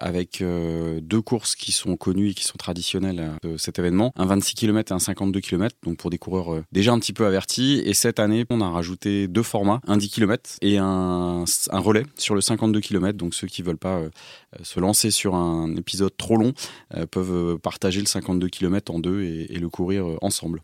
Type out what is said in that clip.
avec euh, deux courses qui sont connues et qui sont traditionnelles euh, à cet événement, un 26 km et un 52 km, donc pour des coureurs euh, déjà un petit peu avertis. Et cette année, on a rajouté deux formats, un 10 km et un, un relais sur le 52 km. Donc ceux qui veulent pas se lancer sur un épisode trop long peuvent partager le 52 km en deux et le courir ensemble.